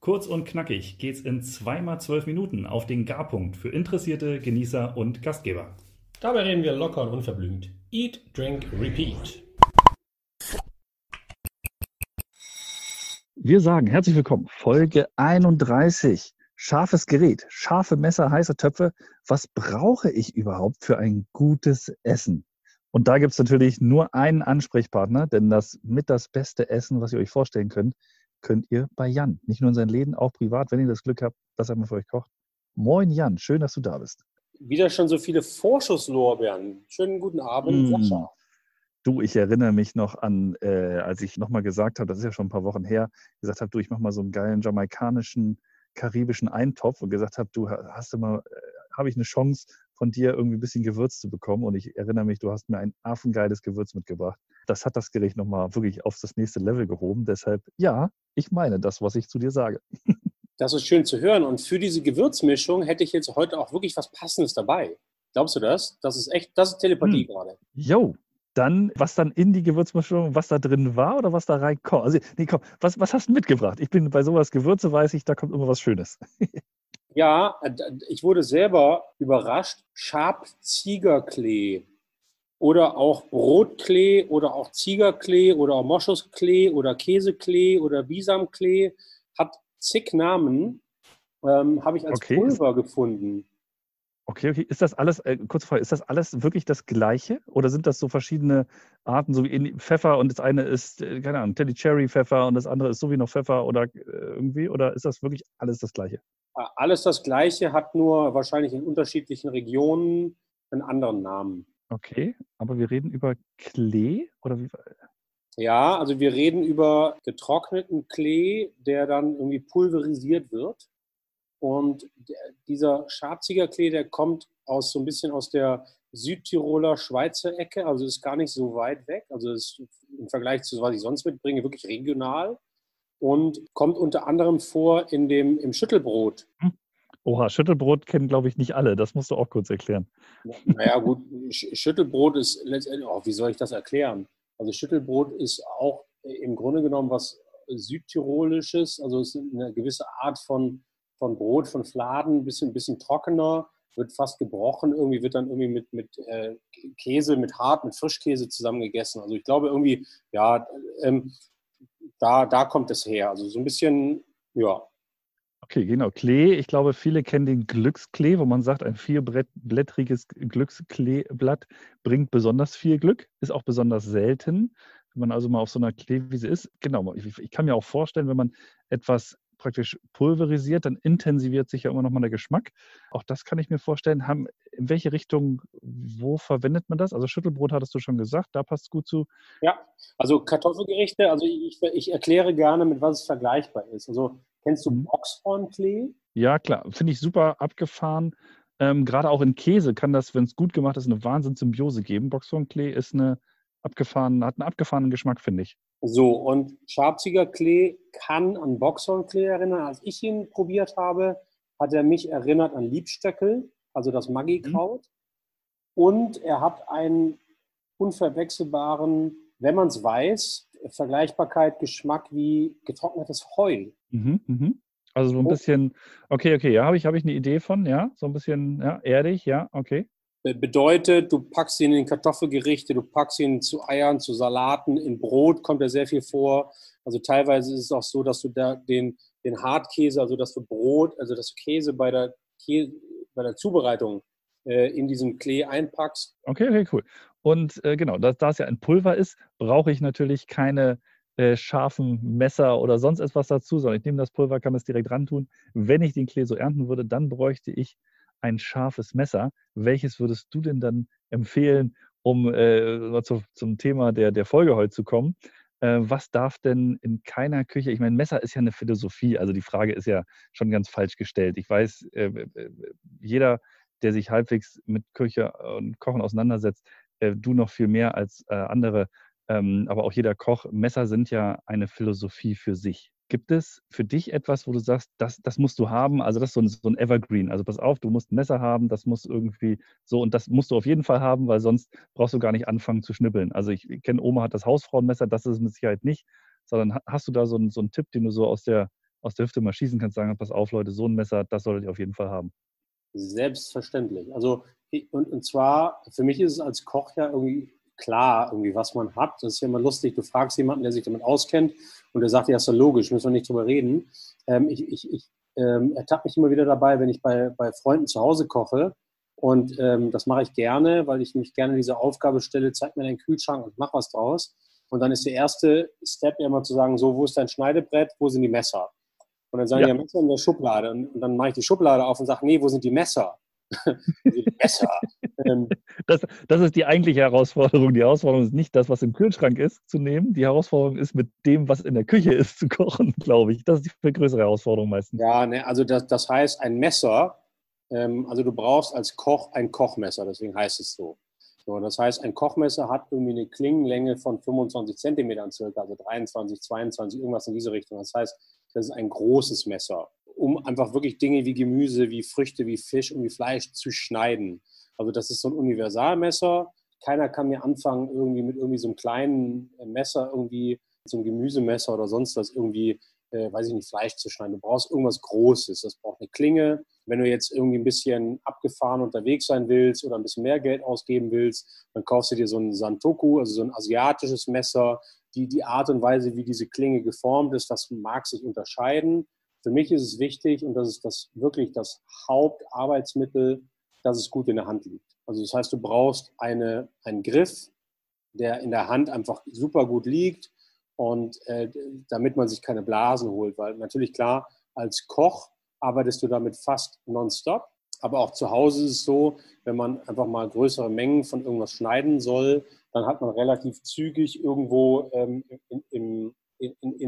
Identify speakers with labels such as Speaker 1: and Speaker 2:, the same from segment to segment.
Speaker 1: Kurz und knackig geht's in zweimal zwölf Minuten auf den Garpunkt für Interessierte, Genießer und Gastgeber.
Speaker 2: Dabei reden wir locker und unverblümt. Eat, Drink, Repeat.
Speaker 3: Wir sagen herzlich willkommen. Folge 31. Scharfes Gerät, scharfe Messer, heiße Töpfe. Was brauche ich überhaupt für ein gutes Essen? Und da gibt es natürlich nur einen Ansprechpartner, denn das mit das beste Essen, was ihr euch vorstellen könnt, könnt ihr bei Jan. Nicht nur in seinen Läden, auch privat, wenn ihr das Glück habt, dass er mal für euch kocht. Moin Jan, schön, dass du da bist.
Speaker 4: Wieder schon so viele Vorschusslorbeeren. Schönen guten Abend, mm. Sascha.
Speaker 3: Du, ich erinnere mich noch an, äh, als ich nochmal gesagt habe, das ist ja schon ein paar Wochen her, gesagt habe, du, ich mache mal so einen geilen jamaikanischen, karibischen Eintopf und gesagt habe, du hast du mal, äh, habe ich eine Chance, von dir irgendwie ein bisschen Gewürz zu bekommen. Und ich erinnere mich, du hast mir ein affengeiles Gewürz mitgebracht. Das hat das Gericht nochmal wirklich auf das nächste Level gehoben. Deshalb, ja, ich meine das, was ich zu dir sage.
Speaker 4: Das ist schön zu hören. Und für diese Gewürzmischung hätte ich jetzt heute auch wirklich was Passendes dabei. Glaubst du das? Das ist echt, das ist Telepathie hm. gerade.
Speaker 3: Jo, dann, was dann in die Gewürzmischung, was da drin war oder was da reinkommt. Also, nee, komm, was, was hast du mitgebracht? Ich bin bei sowas Gewürze, weiß ich, da kommt immer was Schönes.
Speaker 4: Ja, äh, ich wurde selber überrascht. Schabziegerklee oder auch Brotklee oder auch Ziegerklee oder auch Moschusklee oder Käseklee oder Bisamklee hat zig Namen. Ähm, Habe ich als okay. Pulver gefunden.
Speaker 3: Okay, okay. Ist das alles, äh, kurz vorher, ist das alles wirklich das Gleiche? Oder sind das so verschiedene Arten, so wie Pfeffer und das eine ist, äh, keine Ahnung, Teddy Cherry Pfeffer und das andere ist so wie noch Pfeffer oder äh, irgendwie? Oder ist das wirklich alles das Gleiche?
Speaker 4: Alles das Gleiche, hat nur wahrscheinlich in unterschiedlichen Regionen einen anderen Namen.
Speaker 3: Okay, aber wir reden über Klee oder wie?
Speaker 4: Ja, also wir reden über getrockneten Klee, der dann irgendwie pulverisiert wird. Und dieser Schabziegerklee, der kommt aus so ein bisschen aus der Südtiroler Schweizer Ecke, also ist gar nicht so weit weg. Also ist im Vergleich zu was ich sonst mitbringe, wirklich regional und kommt unter anderem vor in dem, im Schüttelbrot. Hm.
Speaker 3: Oha, Schüttelbrot kennen, glaube ich, nicht alle. Das musst du auch kurz erklären.
Speaker 4: Naja, gut, Schüttelbrot ist letztendlich, oh, wie soll ich das erklären? Also Schüttelbrot ist auch im Grunde genommen was Südtirolisches, also es ist eine gewisse Art von, von Brot, von Fladen, ein bisschen, bisschen trockener, wird fast gebrochen, irgendwie wird dann irgendwie mit, mit äh, Käse, mit Hart, mit Frischkäse zusammen gegessen. Also ich glaube irgendwie, ja, ähm, da, da kommt es her. Also so ein bisschen, ja.
Speaker 3: Okay, genau. Klee, ich glaube, viele kennen den Glücksklee, wo man sagt, ein vierblättriges Glückskleeblatt bringt besonders viel Glück, ist auch besonders selten. Wenn man also mal auf so einer Kleewiese ist, genau, ich, ich kann mir auch vorstellen, wenn man etwas praktisch pulverisiert, dann intensiviert sich ja immer noch mal der Geschmack. Auch das kann ich mir vorstellen. Haben, in welche Richtung, wo verwendet man das? Also Schüttelbrot hattest du schon gesagt, da passt es gut zu.
Speaker 4: Ja, also Kartoffelgerichte, also ich, ich erkläre gerne, mit was es vergleichbar ist. Also kennst du mhm. Boxhornklee?
Speaker 3: Ja, klar, finde ich super abgefahren. Ähm, Gerade auch in Käse kann das, wenn es gut gemacht ist, eine Wahnsinnsymbiose geben. Boxhornklee ist eine abgefahren, hat einen abgefahrenen Geschmack, finde ich.
Speaker 4: So, und Schabziger Klee kann an Boxhornklee erinnern. Als ich ihn probiert habe, hat er mich erinnert an Liebstöckel, also das Maggi-Kraut. Mhm. Und er hat einen unverwechselbaren, wenn man es weiß, Vergleichbarkeit, Geschmack wie getrocknetes Heu. Mhm,
Speaker 3: mhm. Also so ein bisschen, okay, okay, ja, habe ich, hab ich eine Idee von, ja, so ein bisschen ja, erdig, ja, okay.
Speaker 4: Bedeutet, du packst ihn in Kartoffelgerichte, du packst ihn zu Eiern, zu Salaten, in Brot kommt er sehr viel vor. Also teilweise ist es auch so, dass du da den, den Hartkäse, also dass du Brot, also dass du Käse bei der, Käse, bei der Zubereitung äh, in diesen Klee einpackst.
Speaker 3: Okay, okay, cool. Und äh, genau, da, da es ja ein Pulver ist, brauche ich natürlich keine äh, scharfen Messer oder sonst etwas dazu, sondern ich nehme das Pulver, kann es direkt ran tun. Wenn ich den Klee so ernten würde, dann bräuchte ich ein scharfes Messer. Welches würdest du denn dann empfehlen, um äh, zu, zum Thema der, der Folge heute zu kommen? Äh, was darf denn in keiner Küche, ich meine, Messer ist ja eine Philosophie, also die Frage ist ja schon ganz falsch gestellt. Ich weiß, äh, jeder, der sich halbwegs mit Küche und Kochen auseinandersetzt, äh, du noch viel mehr als äh, andere, ähm, aber auch jeder Koch, Messer sind ja eine Philosophie für sich. Gibt es für dich etwas, wo du sagst, das, das musst du haben? Also das ist so ein, so ein Evergreen. Also pass auf, du musst ein Messer haben, das muss irgendwie so und das musst du auf jeden Fall haben, weil sonst brauchst du gar nicht anfangen zu schnippeln. Also ich, kenne, Oma hat das Hausfrauenmesser, das ist es mit Sicherheit nicht, sondern hast du da so einen, so einen Tipp, den du so aus der, aus der Hüfte mal schießen kannst, sagen, pass auf Leute, so ein Messer, das solltet ihr auf jeden Fall haben.
Speaker 4: Selbstverständlich. Also und, und zwar, für mich ist es als Koch ja irgendwie klar, irgendwie, was man hat. Das ist ja immer lustig. Du fragst jemanden, der sich damit auskennt und der sagt, ja, ist ja logisch, müssen wir nicht drüber reden. Ähm, ich ich, ich ähm, ertappe mich immer wieder dabei, wenn ich bei, bei Freunden zu Hause koche. Und ähm, das mache ich gerne, weil ich mich gerne diese Aufgabe stelle, zeig mir deinen Kühlschrank und mach was draus. Und dann ist der erste Step ja immer zu sagen, so, wo ist dein Schneidebrett, wo sind die Messer? Und dann sagen ja. die Messer in der Schublade. Und, und dann mache ich die Schublade auf und sage, nee, wo sind die Messer? besser.
Speaker 3: ähm, das, das ist die eigentliche Herausforderung. Die Herausforderung ist nicht das, was im Kühlschrank ist, zu nehmen. Die Herausforderung ist, mit dem, was in der Küche ist, zu kochen, glaube ich. Das ist die viel größere Herausforderung meistens.
Speaker 4: Ja, ne, also das, das heißt, ein Messer, ähm, also du brauchst als Koch ein Kochmesser, deswegen heißt es so. So, das heißt, ein Kochmesser hat irgendwie eine Klingenlänge von 25 Zentimetern circa, also 23, 22, irgendwas in diese Richtung. Das heißt, das ist ein großes Messer um einfach wirklich Dinge wie Gemüse, wie Früchte, wie Fisch und wie Fleisch zu schneiden. Also das ist so ein Universalmesser. Keiner kann mir anfangen, irgendwie mit irgendwie so einem kleinen Messer, irgendwie so einem Gemüsemesser oder sonst was irgendwie, äh, weiß ich nicht, Fleisch zu schneiden. Du brauchst irgendwas Großes. Das braucht eine Klinge. Wenn du jetzt irgendwie ein bisschen abgefahren unterwegs sein willst oder ein bisschen mehr Geld ausgeben willst, dann kaufst du dir so ein Santoku, also so ein asiatisches Messer. Die, die Art und Weise, wie diese Klinge geformt ist, das mag sich unterscheiden. Für mich ist es wichtig, und das ist das wirklich das Hauptarbeitsmittel, dass es gut in der Hand liegt. Also das heißt, du brauchst eine, einen Griff, der in der Hand einfach super gut liegt und äh, damit man sich keine Blasen holt, weil natürlich klar, als Koch arbeitest du damit fast nonstop, aber auch zu Hause ist es so, wenn man einfach mal größere Mengen von irgendwas schneiden soll, dann hat man relativ zügig irgendwo ähm, in, im, in,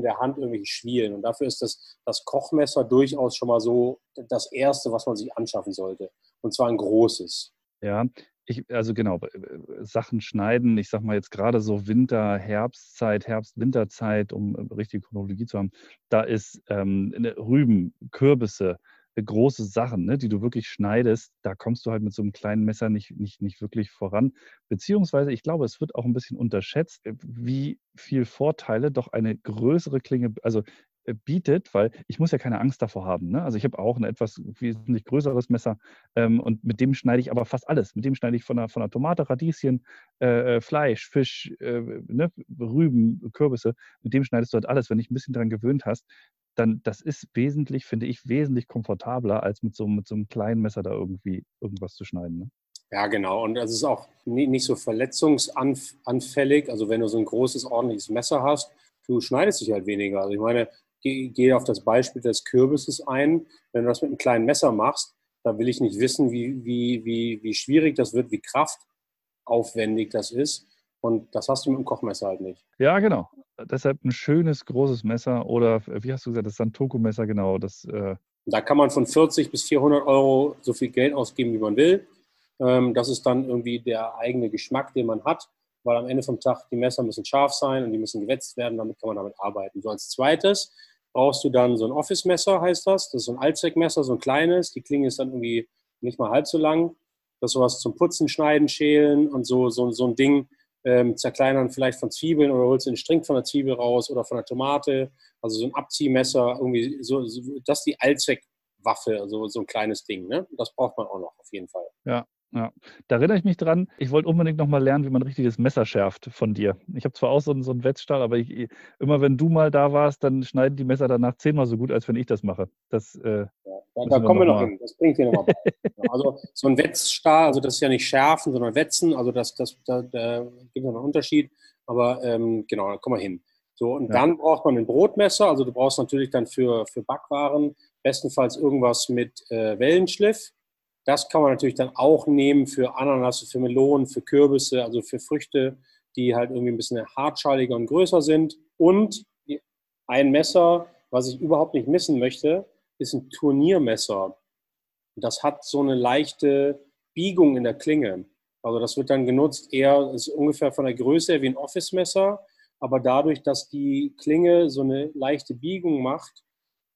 Speaker 4: in, der Hand irgendwelche Schwielen. Und dafür ist das, das Kochmesser durchaus schon mal so das Erste, was man sich anschaffen sollte. Und zwar ein großes.
Speaker 3: Ja, ich, also genau, Sachen schneiden, ich sag mal jetzt gerade so Winter, Herbstzeit, Herbst-Winterzeit, um äh, richtige Chronologie zu haben, da ist ähm, Rüben, Kürbisse, große Sachen, ne, die du wirklich schneidest, da kommst du halt mit so einem kleinen Messer nicht, nicht, nicht wirklich voran. Beziehungsweise, ich glaube, es wird auch ein bisschen unterschätzt, äh, wie viel Vorteile doch eine größere Klinge, also äh, bietet, weil ich muss ja keine Angst davor haben. Ne? Also ich habe auch ein etwas wesentlich größeres Messer ähm, und mit dem schneide ich aber fast alles. Mit dem schneide ich von einer, von einer Tomate, Radieschen, äh, äh Fleisch, Fisch, äh, ne? Rüben, Kürbisse. Mit dem schneidest du halt alles. Wenn dich ein bisschen daran gewöhnt hast, dann das ist wesentlich, finde ich, wesentlich komfortabler, als mit so, mit so einem kleinen Messer da irgendwie irgendwas zu schneiden. Ne?
Speaker 4: Ja, genau. Und das ist auch nicht so verletzungsanfällig. Also wenn du so ein großes, ordentliches Messer hast, du schneidest dich halt weniger. Also ich meine, gehe auf das Beispiel des Kürbisses ein. Wenn du das mit einem kleinen Messer machst, da will ich nicht wissen, wie, wie, wie, wie schwierig das wird, wie kraftaufwendig das ist. Und das hast du mit dem Kochmesser halt nicht.
Speaker 3: Ja, genau. Deshalb ein schönes, großes Messer oder, wie hast du gesagt, das Santoku-Messer, genau. Das,
Speaker 4: äh da kann man von 40 bis 400 Euro so viel Geld ausgeben, wie man will. Ähm, das ist dann irgendwie der eigene Geschmack, den man hat, weil am Ende vom Tag die Messer müssen scharf sein und die müssen gewetzt werden, damit kann man damit arbeiten. So als zweites brauchst du dann so ein Office-Messer, heißt das. Das ist so ein Allzweckmesser, so ein kleines. Die Klinge ist dann irgendwie nicht mal halb so lang. Das ist sowas zum Putzen, Schneiden, Schälen und so, so, so ein Ding. Ähm, zerkleinern vielleicht von Zwiebeln oder holst du den String von der Zwiebel raus oder von der Tomate. Also so ein Abziehmesser, irgendwie so, so das ist die Allzweckwaffe, also so ein kleines Ding. Ne? Das braucht man auch noch auf jeden Fall.
Speaker 3: Ja, ja, da erinnere ich mich dran. Ich wollte unbedingt nochmal lernen, wie man ein richtiges Messer schärft von dir. Ich habe zwar auch so einen, so einen Wetzstahl, aber ich, immer wenn du mal da warst, dann schneiden die Messer danach zehnmal so gut, als wenn ich das mache. Das,
Speaker 4: äh, ja, da, da kommen wir noch hin. Das bringt dir nochmal bei. also so ein Wetzstahl, also das ist ja nicht schärfen, sondern wetzen. Also das, das, da, da gibt es noch einen Unterschied. Aber ähm, genau, da kommen wir hin. So, und ja. dann braucht man ein Brotmesser. Also du brauchst natürlich dann für, für Backwaren bestenfalls irgendwas mit äh, Wellenschliff. Das kann man natürlich dann auch nehmen für Ananas, für Melonen, für Kürbisse, also für Früchte. die halt irgendwie ein bisschen hartschaliger und größer sind. Und ein Messer, was ich überhaupt nicht missen möchte, ist ein Turniermesser. Das hat so eine leichte Biegung in der Klinge. Also das wird dann genutzt eher, ist ungefähr von der Größe wie ein Office-Messer, aber dadurch, dass die Klinge so eine leichte Biegung macht,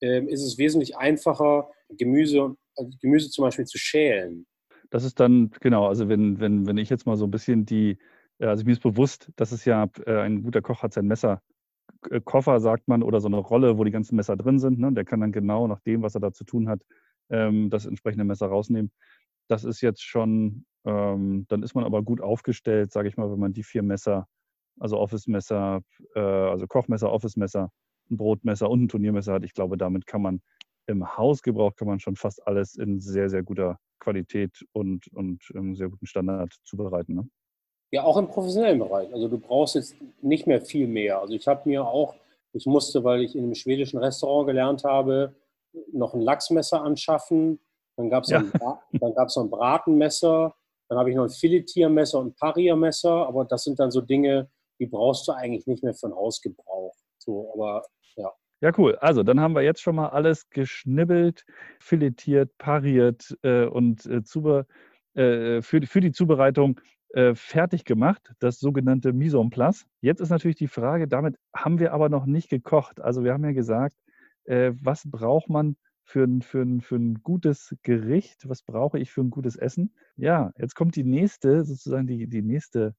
Speaker 4: ähm, ist es wesentlich einfacher, Gemüse, Gemüse zum Beispiel zu schälen.
Speaker 3: Das ist dann, genau, also wenn, wenn, wenn ich jetzt mal so ein bisschen die, also mir ist bewusst, dass es ja, äh, ein guter Koch hat sein Messer äh, Koffer, sagt man, oder so eine Rolle, wo die ganzen Messer drin sind. Ne? Der kann dann genau nach dem, was er da zu tun hat, ähm, das entsprechende Messer rausnehmen. Das ist jetzt schon, ähm, dann ist man aber gut aufgestellt, sage ich mal, wenn man die vier Messer, also Office-Messer, äh, also Kochmesser, Office-Messer, ein Brotmesser und ein Turniermesser hat. Ich glaube, damit kann man im Hausgebrauch kann man schon fast alles in sehr, sehr guter Qualität und, und ähm, sehr guten Standard zubereiten. Ne?
Speaker 4: Ja, auch im professionellen Bereich. Also du brauchst jetzt nicht mehr viel mehr. Also ich habe mir auch, ich musste, weil ich in einem schwedischen Restaurant gelernt habe, noch ein Lachsmesser anschaffen. Dann gab es ja. ein, noch ein Bratenmesser. Dann habe ich noch ein Filetiermesser und ein Pariermesser. Aber das sind dann so Dinge, die brauchst du eigentlich nicht mehr für einen Hausgebrauch. So, aber ja.
Speaker 3: Ja, cool. Also, dann haben wir jetzt schon mal alles geschnibbelt, filetiert, pariert äh, und äh, zuber, äh, für, für die Zubereitung äh, fertig gemacht, das sogenannte Mise en place. Jetzt ist natürlich die Frage, damit haben wir aber noch nicht gekocht. Also, wir haben ja gesagt, äh, was braucht man für ein, für, ein, für ein gutes Gericht? Was brauche ich für ein gutes Essen? Ja, jetzt kommt die nächste, sozusagen die, die nächste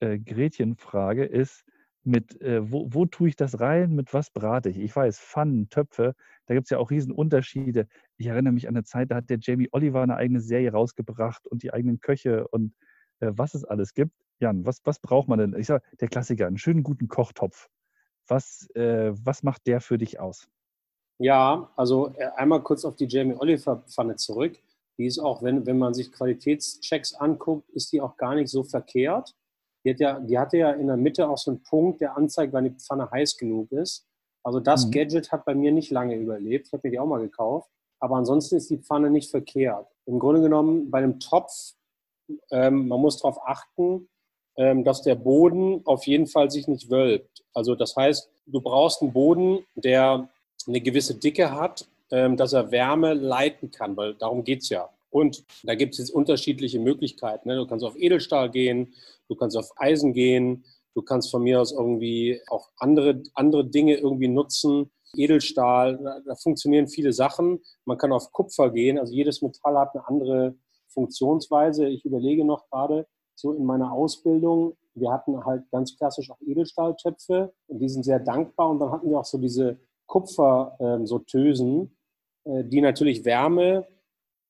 Speaker 3: äh, Gretchenfrage ist, mit äh, wo, wo tue ich das rein, mit was brate ich? Ich weiß, Pfannen, Töpfe, da gibt es ja auch Riesenunterschiede. Ich erinnere mich an eine Zeit, da hat der Jamie Oliver eine eigene Serie rausgebracht und die eigenen Köche und äh, was es alles gibt. Jan, was, was braucht man denn? Ich sage, der Klassiker, einen schönen guten Kochtopf. Was, äh, was macht der für dich aus?
Speaker 4: Ja, also äh, einmal kurz auf die Jamie Oliver Pfanne zurück. Die ist auch, wenn, wenn man sich Qualitätschecks anguckt, ist die auch gar nicht so verkehrt. Die, hat ja, die hatte ja in der Mitte auch so einen Punkt, der anzeigt, wann die Pfanne heiß genug ist. Also das mhm. Gadget hat bei mir nicht lange überlebt. Ich habe mir die auch mal gekauft. Aber ansonsten ist die Pfanne nicht verkehrt. Im Grunde genommen bei einem Topf, ähm, man muss darauf achten, ähm, dass der Boden auf jeden Fall sich nicht wölbt. Also das heißt, du brauchst einen Boden, der eine gewisse Dicke hat, ähm, dass er Wärme leiten kann, weil darum geht es ja. Und da gibt es jetzt unterschiedliche Möglichkeiten. Ne? Du kannst auf Edelstahl gehen, du kannst auf Eisen gehen, du kannst von mir aus irgendwie auch andere, andere Dinge irgendwie nutzen. Edelstahl, da, da funktionieren viele Sachen. Man kann auf Kupfer gehen, also jedes Metall hat eine andere Funktionsweise. Ich überlege noch gerade so in meiner Ausbildung, wir hatten halt ganz klassisch auch Edelstahltöpfe und die sind sehr dankbar. Und dann hatten wir auch so diese Kupfer, ähm, so äh, die natürlich Wärme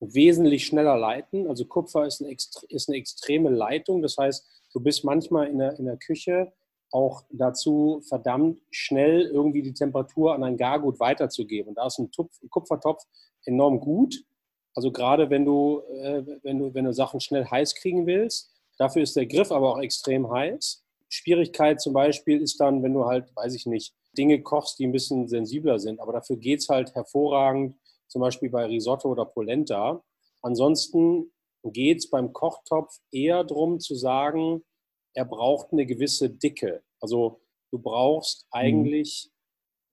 Speaker 4: wesentlich schneller leiten. Also Kupfer ist eine, ist eine extreme Leitung. Das heißt, du bist manchmal in der, in der Küche auch dazu verdammt, schnell irgendwie die Temperatur an ein Gargut weiterzugeben. Und da ist ein Tupf, Kupfertopf enorm gut. Also gerade wenn du, äh, wenn, du, wenn du Sachen schnell heiß kriegen willst. Dafür ist der Griff aber auch extrem heiß. Schwierigkeit zum Beispiel ist dann, wenn du halt, weiß ich nicht, Dinge kochst, die ein bisschen sensibler sind. Aber dafür geht es halt hervorragend, zum Beispiel bei Risotto oder Polenta. Ansonsten geht es beim Kochtopf eher darum zu sagen, er braucht eine gewisse Dicke. Also du brauchst mhm. eigentlich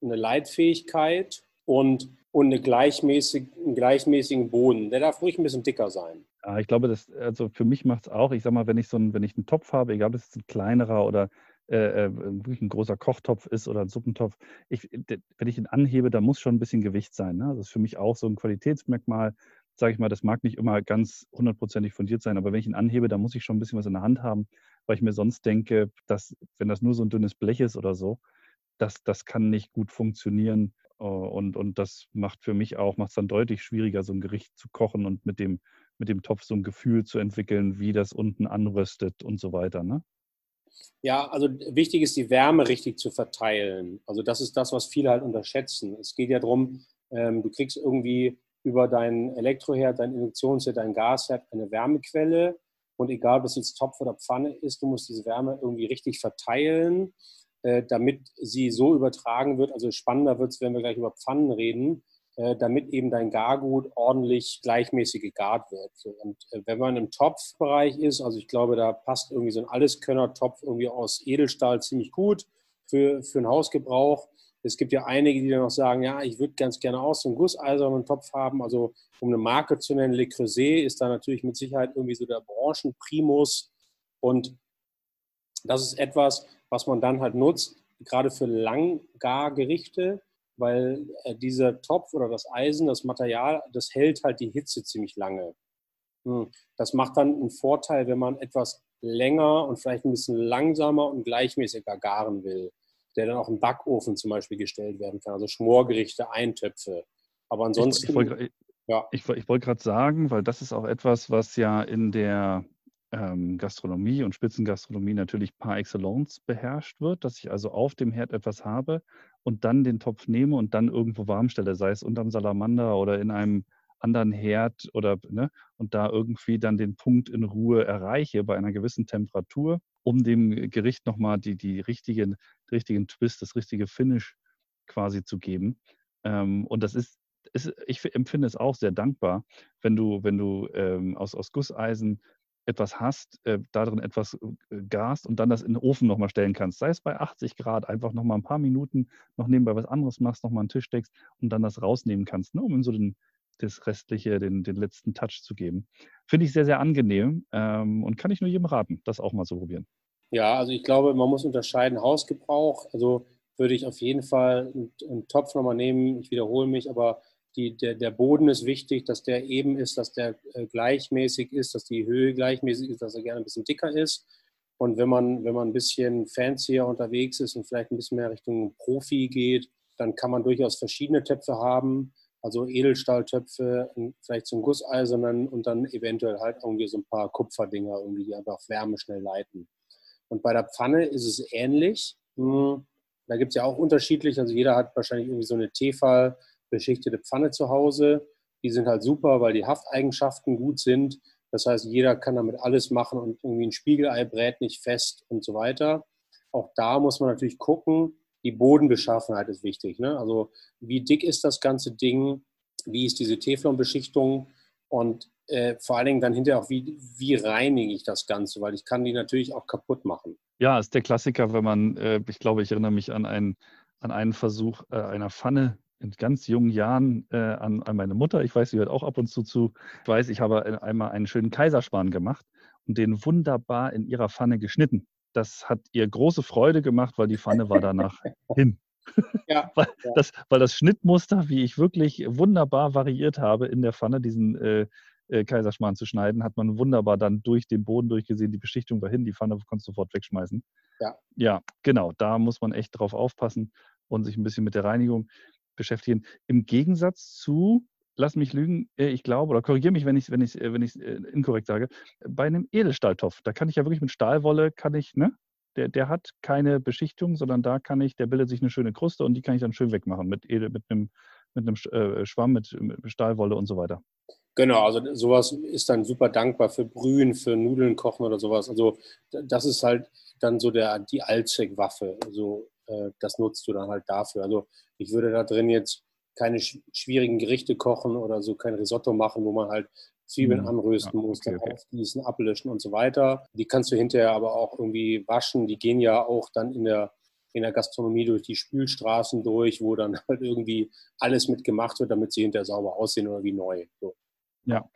Speaker 4: eine Leitfähigkeit und, und eine gleichmäßig, einen gleichmäßigen Boden. Der darf ruhig ein bisschen dicker sein.
Speaker 3: Ja, ich glaube, das, also für mich macht es auch, ich sag mal, wenn ich so einen, wenn ich einen Topf habe, egal ob es ein kleinerer oder äh, äh, wirklich ein großer Kochtopf ist oder ein Suppentopf, ich, wenn ich ihn anhebe, da muss schon ein bisschen Gewicht sein. Ne? Das ist für mich auch so ein Qualitätsmerkmal, sage ich mal, das mag nicht immer ganz hundertprozentig fundiert sein, aber wenn ich ihn anhebe, dann muss ich schon ein bisschen was in der Hand haben, weil ich mir sonst denke, dass, wenn das nur so ein dünnes Blech ist oder so, das, das kann nicht gut funktionieren. Äh, und, und das macht für mich auch, macht es dann deutlich schwieriger, so ein Gericht zu kochen und mit dem, mit dem Topf so ein Gefühl zu entwickeln, wie das unten anröstet und so weiter. Ne?
Speaker 4: Ja, also wichtig ist, die Wärme richtig zu verteilen. Also das ist das, was viele halt unterschätzen. Es geht ja darum, ähm, du kriegst irgendwie über deinen Elektroherd, dein Induktionsherd, dein Gasherd eine Wärmequelle. Und egal, ob es jetzt Topf oder Pfanne ist, du musst diese Wärme irgendwie richtig verteilen, äh, damit sie so übertragen wird. Also spannender wird es, wenn wir gleich über Pfannen reden, damit eben dein Gargut ordentlich gleichmäßig gegart wird. Und äh, wenn man im Topfbereich ist, also ich glaube, da passt irgendwie so ein Alleskönner-Topf irgendwie aus Edelstahl ziemlich gut für, für einen Hausgebrauch. Es gibt ja einige, die dann noch sagen, ja, ich würde ganz gerne auch so einen gusseisernen Topf haben. Also um eine Marke zu nennen, Le Creuset ist da natürlich mit Sicherheit irgendwie so der Branchenprimus. Und das ist etwas, was man dann halt nutzt, gerade für Langgargerichte, weil äh, dieser Topf oder das Eisen, das Material, das hält halt die Hitze ziemlich lange. Hm. Das macht dann einen Vorteil, wenn man etwas länger und vielleicht ein bisschen langsamer und gleichmäßiger garen will der dann auch im Backofen zum Beispiel gestellt werden kann. Also Schmorgerichte, Eintöpfe. Aber ansonsten.
Speaker 3: Ich, ich wollte ja. ich, ich wollt gerade sagen, weil das ist auch etwas, was ja in der ähm, Gastronomie und Spitzengastronomie natürlich par excellence beherrscht wird, dass ich also auf dem Herd etwas habe und dann den Topf nehme und dann irgendwo warm stelle, sei es unterm Salamander oder in einem anderen Herd oder ne, und da irgendwie dann den Punkt in Ruhe erreiche bei einer gewissen Temperatur, um dem Gericht nochmal die, die richtigen, den richtigen Twist, das richtige Finish quasi zu geben. Ähm, und das ist, ist, ich empfinde es auch sehr dankbar, wenn du, wenn du ähm, aus, aus Gusseisen etwas hast, äh, darin etwas äh, gast und dann das in den Ofen nochmal stellen kannst. Sei es bei 80 Grad, einfach nochmal ein paar Minuten noch nebenbei was anderes machst, nochmal einen Tisch deckst und dann das rausnehmen kannst, ne, um so den, das Restliche, den, den letzten Touch zu geben. Finde ich sehr, sehr angenehm ähm, und kann ich nur jedem raten, das auch mal zu probieren.
Speaker 4: Ja, also ich glaube, man muss unterscheiden Hausgebrauch. Also würde ich auf jeden Fall einen, einen Topf nochmal nehmen. Ich wiederhole mich, aber die, der, der, Boden ist wichtig, dass der eben ist, dass der äh, gleichmäßig ist, dass die Höhe gleichmäßig ist, dass er gerne ein bisschen dicker ist. Und wenn man, wenn man ein bisschen fancier unterwegs ist und vielleicht ein bisschen mehr Richtung Profi geht, dann kann man durchaus verschiedene Töpfe haben also Edelstahltöpfe, vielleicht zum Gusseisernen und dann eventuell halt irgendwie so ein paar Kupferdinger, irgendwie, die einfach Wärme schnell leiten. Und bei der Pfanne ist es ähnlich. Hm, da gibt es ja auch unterschiedlich. Also jeder hat wahrscheinlich irgendwie so eine Tefal beschichtete Pfanne zu Hause. Die sind halt super, weil die Hafteigenschaften gut sind. Das heißt, jeder kann damit alles machen und irgendwie ein Spiegelei brät nicht fest und so weiter. Auch da muss man natürlich gucken, die Bodenbeschaffenheit ist wichtig. Ne? Also wie dick ist das ganze Ding? Wie ist diese Teflonbeschichtung? Und äh, vor allen Dingen dann hinterher auch, wie, wie reinige ich das Ganze? Weil ich kann die natürlich auch kaputt machen.
Speaker 3: Ja, ist der Klassiker, wenn man, äh, ich glaube, ich erinnere mich an einen, an einen Versuch äh, einer Pfanne in ganz jungen Jahren äh, an, an, meine Mutter. Ich weiß, sie hört auch ab und zu zu. Ich weiß, ich habe einmal einen schönen Kaiserspan gemacht und den wunderbar in ihrer Pfanne geschnitten das hat ihr große Freude gemacht, weil die Pfanne war danach hin. Ja, weil, ja. Das, weil das Schnittmuster, wie ich wirklich wunderbar variiert habe in der Pfanne, diesen äh, äh, Kaiserschmarrn zu schneiden, hat man wunderbar dann durch den Boden durchgesehen. Die Beschichtung war hin, die Pfanne konntest du sofort wegschmeißen. Ja. ja, genau. Da muss man echt drauf aufpassen und sich ein bisschen mit der Reinigung beschäftigen. Im Gegensatz zu lass mich lügen, äh, ich glaube, oder korrigiere mich, wenn ich es wenn ich, wenn ich, äh, inkorrekt sage, bei einem Edelstahltopf, da kann ich ja wirklich mit Stahlwolle, kann ich, ne? Der, der hat keine Beschichtung, sondern da kann ich, der bildet sich eine schöne Kruste und die kann ich dann schön wegmachen mit, Edel, mit einem, mit einem äh, Schwamm, mit, Stahlwolle und so weiter.
Speaker 4: Genau, also sowas ist dann super dankbar für Brühen, für Nudeln kochen oder sowas. Also das ist halt dann so der, die Allzweckwaffe. Also das nutzt du dann halt dafür. Also ich würde da drin jetzt keine schwierigen Gerichte kochen oder so kein Risotto machen, wo man halt Zwiebeln mhm. anrösten ja, muss, okay, dann okay. aufgießen, ablöschen und so weiter. Die kannst du hinterher aber auch irgendwie waschen. Die gehen ja auch dann in der, in der Gastronomie durch die Spülstraßen durch, wo dann halt irgendwie alles mitgemacht wird, damit sie hinterher sauber aussehen oder wie neu. So.
Speaker 3: Ja.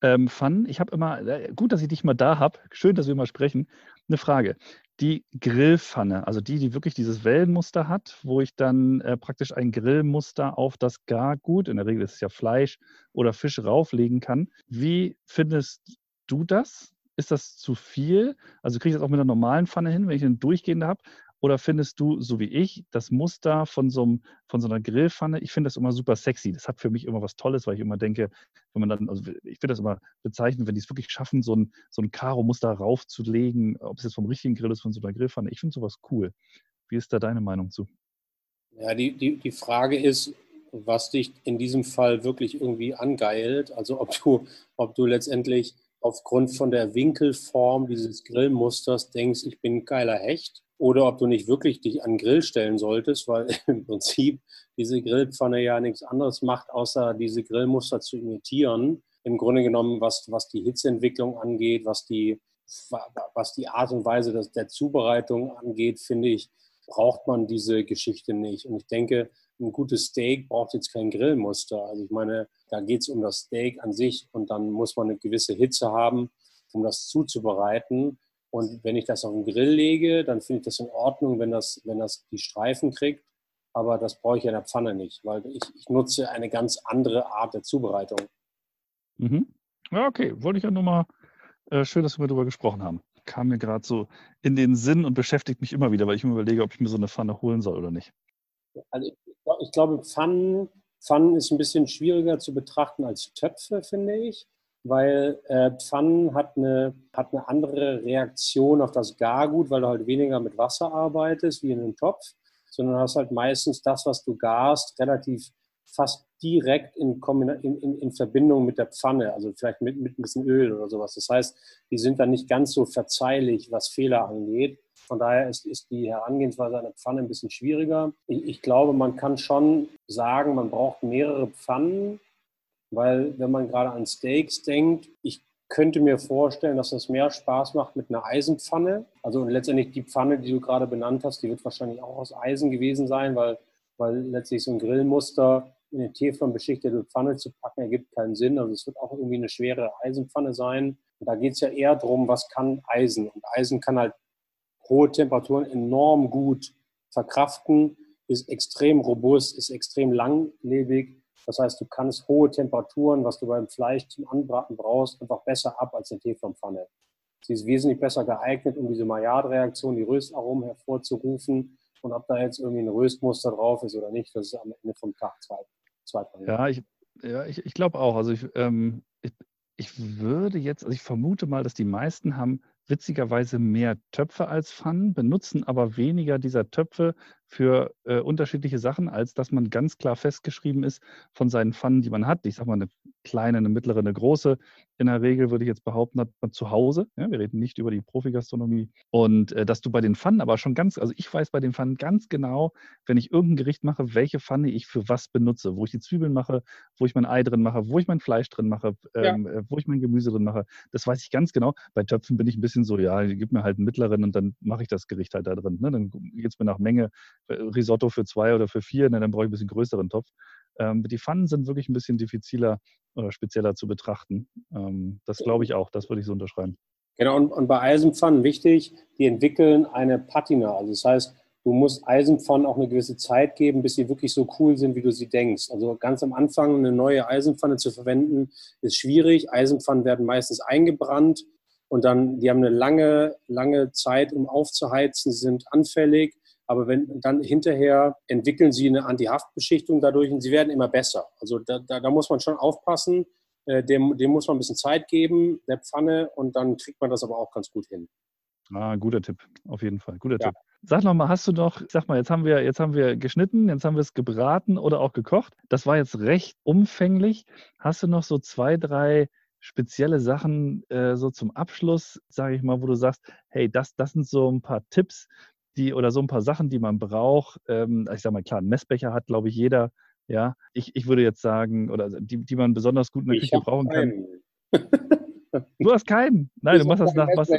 Speaker 3: Ähm, Fun, ich habe immer, äh, gut, dass ich dich mal da habe, schön, dass wir mal sprechen. Eine Frage. Die Grillpfanne, also die, die wirklich dieses Wellenmuster hat, wo ich dann äh, praktisch ein Grillmuster auf das Gargut, in der Regel ist es ja Fleisch oder Fisch, rauflegen kann. Wie findest du das? Ist das zu viel? Also kriege ich das auch mit einer normalen Pfanne hin, wenn ich eine durchgehende habe? Oder findest du, so wie ich, das Muster von so, einem, von so einer Grillpfanne, ich finde das immer super sexy. Das hat für mich immer was Tolles, weil ich immer denke, wenn man dann, also ich finde das immer bezeichnend, wenn die es wirklich schaffen, so ein, so ein Karo-Muster raufzulegen, ob es jetzt vom richtigen Grill ist, von so einer Grillpfanne. Ich finde sowas cool. Wie ist da deine Meinung zu?
Speaker 4: Ja, die, die, die Frage ist, was dich in diesem Fall wirklich irgendwie angeilt. Also ob du, ob du letztendlich aufgrund von der Winkelform dieses Grillmusters denkst, ich bin ein geiler Hecht oder ob du nicht wirklich dich an Grill stellen solltest, weil im Prinzip diese Grillpfanne ja nichts anderes macht, außer diese Grillmuster zu imitieren. Im Grunde genommen, was, was die Hitzeentwicklung angeht, was die, was die Art und Weise des, der Zubereitung angeht, finde ich, braucht man diese Geschichte nicht. Und ich denke, ein gutes Steak braucht jetzt kein Grillmuster. Also ich meine, da geht es um das Steak an sich und dann muss man eine gewisse Hitze haben, um das zuzubereiten. Und wenn ich das auf den Grill lege, dann finde ich das in Ordnung, wenn das, wenn das die Streifen kriegt. Aber das brauche ich in der Pfanne nicht, weil ich, ich nutze eine ganz andere Art der Zubereitung.
Speaker 3: Mhm. Ja, okay. Wollte ich ja nur mal, äh, schön, dass wir darüber gesprochen haben. Kam mir gerade so in den Sinn und beschäftigt mich immer wieder, weil ich mir überlege, ob ich mir so eine Pfanne holen soll oder nicht.
Speaker 4: Also ich, ich glaube, Pfannen, Pfannen ist ein bisschen schwieriger zu betrachten als Töpfe, finde ich, weil äh, Pfannen hat eine, hat eine andere Reaktion auf das Gargut, weil du halt weniger mit Wasser arbeitest wie in einem Topf, sondern hast halt meistens das, was du garst, relativ fast direkt in, in, in, Verbindung mit der Pfanne, also vielleicht mit, mit ein bisschen Öl oder sowas. Das heißt, die sind dann nicht ganz so verzeihlich, was Fehler angeht. Von daher ist, ist die Herangehensweise an der Pfanne ein bisschen schwieriger. Ich, ich glaube, man kann schon sagen, man braucht mehrere Pfannen, weil wenn man gerade an Steaks denkt, ich könnte mir vorstellen, dass das mehr Spaß macht mit einer Eisenpfanne. Also letztendlich die Pfanne, die du gerade benannt hast, die wird wahrscheinlich auch aus Eisen gewesen sein, weil, weil letztlich so ein Grillmuster in eine Teflon beschichtete Pfanne zu packen, ergibt keinen Sinn. Also es wird auch irgendwie eine schwere Eisenpfanne sein. Und da geht es ja eher darum, was kann Eisen? Und Eisen kann halt hohe Temperaturen enorm gut verkraften, ist extrem robust, ist extrem langlebig. Das heißt, du kannst hohe Temperaturen, was du beim Fleisch zum Anbraten brauchst, einfach besser ab als eine Teflonpfanne. Sie ist wesentlich besser geeignet, um diese Maillard-Reaktion, die Röstaromen hervorzurufen. Und ob da jetzt irgendwie ein Röstmuster drauf ist oder nicht, das ist am Ende vom Tag zwei, zweitrangig.
Speaker 3: Ja, ich, ja, ich, ich glaube auch. Also ich, ähm, ich, ich würde jetzt, also ich vermute mal, dass die meisten haben witzigerweise mehr Töpfe als Pfannen, benutzen aber weniger dieser Töpfe für äh, unterschiedliche Sachen, als dass man ganz klar festgeschrieben ist von seinen Pfannen, die man hat. Ich sage mal eine kleine, eine mittlere, eine große. In der Regel würde ich jetzt behaupten, hat man zu Hause. Ja, wir reden nicht über die Profigastronomie. Und äh, dass du bei den Pfannen aber schon ganz, also ich weiß bei den Pfannen ganz genau, wenn ich irgendein Gericht mache, welche Pfanne ich für was benutze, wo ich die Zwiebeln mache, wo ich mein Ei drin mache, wo ich mein Fleisch drin mache, ähm, ja. Äh, wo ich mein Gemüse drin mache. Das weiß ich ganz genau. Bei Töpfen bin ich ein bisschen so, ja, gib mir halt einen mittleren und dann mache ich das Gericht halt da drin. Ne? Dann geht es mir nach Menge Risotto für zwei oder für vier, ne, dann brauche ich ein bisschen größeren Topf. Ähm, die Pfannen sind wirklich ein bisschen diffiziler oder spezieller zu betrachten. Ähm, das glaube ich auch, das würde ich so unterschreiben.
Speaker 4: Genau, und, und, bei Eisenpfannen wichtig, die entwickeln eine Patina. Also das heißt, du musst Eisenpfannen auch eine gewisse Zeit geben, bis sie wirklich so cool sind, wie du sie denkst. Also ganz am Anfang eine neue Eisenpfanne zu verwenden, ist schwierig. Eisenpfannen werden meistens eingebrannt und dann, die haben eine lange, lange Zeit, um aufzuheizen, sie sind anfällig. Aber wenn dann hinterher entwickeln sie eine Antihaftbeschichtung dadurch und sie werden immer besser. Also da, da, da muss man schon aufpassen. Äh, dem, dem muss man ein bisschen Zeit geben, der Pfanne, und dann kriegt man das aber auch ganz gut hin.
Speaker 3: Ah, guter Tipp, auf jeden Fall. Guter ja. Tipp. Sag nochmal, hast du noch, sag mal, jetzt haben wir, jetzt haben wir geschnitten, jetzt haben wir es gebraten oder auch gekocht. Das war jetzt recht umfänglich. Hast du noch so zwei, drei spezielle Sachen äh, so zum Abschluss, sage ich mal, wo du sagst, hey, das, das sind so ein paar Tipps, die oder so ein paar Sachen, die man braucht. Ähm, ich sage mal, klar, einen Messbecher hat, glaube ich, jeder. Ja, ich, ich würde jetzt sagen, oder die, die man besonders gut in der ich Küche brauchen kann. du hast keinen. Nein, ich du machst das nach was.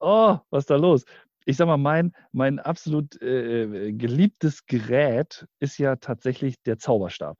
Speaker 3: Oh, was ist da los? Ich sag mal, mein, mein absolut äh, geliebtes Gerät ist ja tatsächlich der Zauberstab.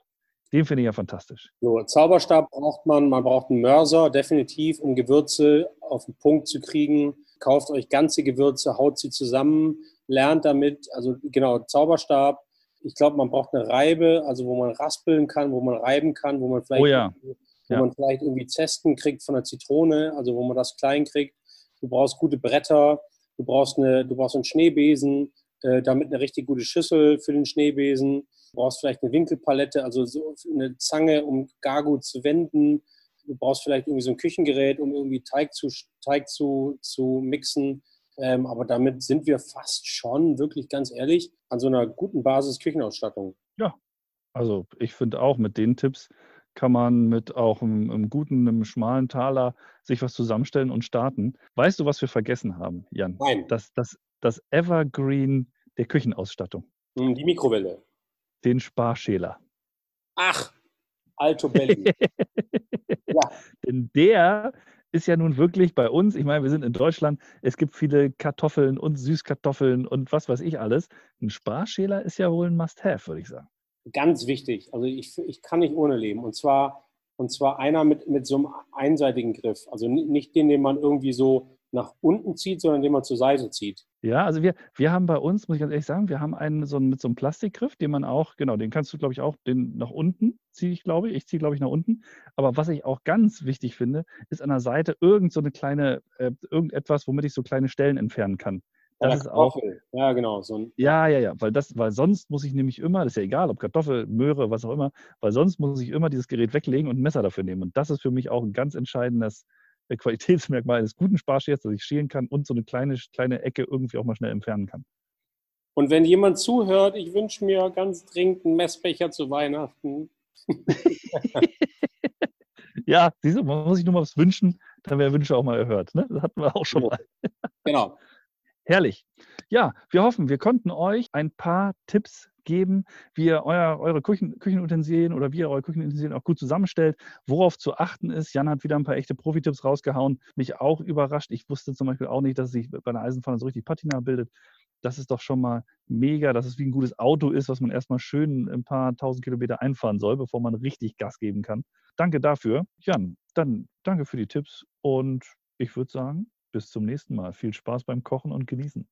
Speaker 3: Den finde ich ja fantastisch.
Speaker 4: So, Zauberstab braucht man, man braucht einen Mörser, definitiv, um Gewürze auf den Punkt zu kriegen. Kauft euch ganze Gewürze, haut sie zusammen, lernt damit, also genau, Zauberstab. Ich glaube, man braucht eine Reibe, also wo man raspeln kann, wo man reiben kann, wo man vielleicht,
Speaker 3: oh ja.
Speaker 4: wo ja. man vielleicht irgendwie Zesten kriegt von der Zitrone, also wo man das klein kriegt. Du brauchst gute Bretter, du brauchst, eine, du brauchst einen Schneebesen, äh, damit eine richtig gute Schüssel für den Schneebesen. Du brauchst vielleicht eine Winkelpalette, also so eine Zange, um gar gut zu wenden. Du brauchst vielleicht irgendwie so ein Küchengerät, um irgendwie Teig zu, Teig zu, zu mixen. Ähm, aber damit sind wir fast schon, wirklich ganz ehrlich, an so einer guten Basis Küchenausstattung.
Speaker 3: Ja, also ich finde auch mit den Tipps kann man mit auch einem, einem, guten, einem schmalen Taler sich was zusammenstellen und starten. Weißt du, was wir vergessen haben, Jan?
Speaker 4: Nein.
Speaker 3: Das, das, das Evergreen der Küchenausstattung.
Speaker 4: Hm, die Mikrowelle.
Speaker 3: Den Sparschäler.
Speaker 4: Ach, Alto Belli.
Speaker 3: ja. Denn der ist ja nun wirklich bei uns, ich meine, wir sind in Deutschland, es gibt viele Kartoffeln und Süßkartoffeln und was weiß ich alles. Ein Sparschäler ist ja wohl ein Must-Have, würde ich sagen.
Speaker 4: Ganz wichtig. Also ich, ich kann nicht ohne leben. Und zwar, und zwar einer mit, mit so einem einseitigen Griff. Also nicht den, den man irgendwie so nach unten zieht, sondern den man zur Seite zieht.
Speaker 3: Ja, also wir, wir haben bei uns, muss ich ganz ehrlich sagen, wir haben einen so einen, mit so einem Plastikgriff, den man auch, genau, den kannst du, glaube ich, auch den nach unten ziehe ich, glaube ich. Ich ziehe, glaube ich, nach unten. Aber was ich auch ganz wichtig finde, ist an der Seite irgend so eine kleine, äh, irgendetwas, womit ich so kleine Stellen entfernen kann.
Speaker 4: Das ist auch. Ja, genau.
Speaker 3: So ja, ja, ja. Weil, das, weil sonst muss ich nämlich immer, das ist ja egal, ob Kartoffel, Möhre, was auch immer, weil sonst muss ich immer dieses Gerät weglegen und ein Messer dafür nehmen. Und das ist für mich auch ein ganz entscheidendes Qualitätsmerkmal eines guten Sparschers, dass ich schälen kann und so eine kleine, kleine Ecke irgendwie auch mal schnell entfernen kann.
Speaker 4: Und wenn jemand zuhört, ich wünsche mir ganz dringend einen Messbecher zu Weihnachten.
Speaker 3: ja, siehst du, man muss sich nur mal was wünschen, dann wäre Wünsche auch mal erhört. Ne? Das hatten wir auch schon mal.
Speaker 4: genau.
Speaker 3: Herrlich. Ja, wir hoffen, wir konnten euch ein paar Tipps geben, wie ihr euer, eure Küchen, Küchenutensilien oder wie ihr eure Küchenutensilien auch gut zusammenstellt, worauf zu achten ist. Jan hat wieder ein paar echte Profi-Tipps rausgehauen, mich auch überrascht. Ich wusste zum Beispiel auch nicht, dass sich bei einer Eisenpfanne so richtig Patina bildet. Das ist doch schon mal mega, dass es wie ein gutes Auto ist, was man erstmal schön ein paar tausend Kilometer einfahren soll, bevor man richtig Gas geben kann. Danke dafür. Jan, dann danke für die Tipps und ich würde sagen, bis zum nächsten Mal. Viel Spaß beim Kochen und Genießen.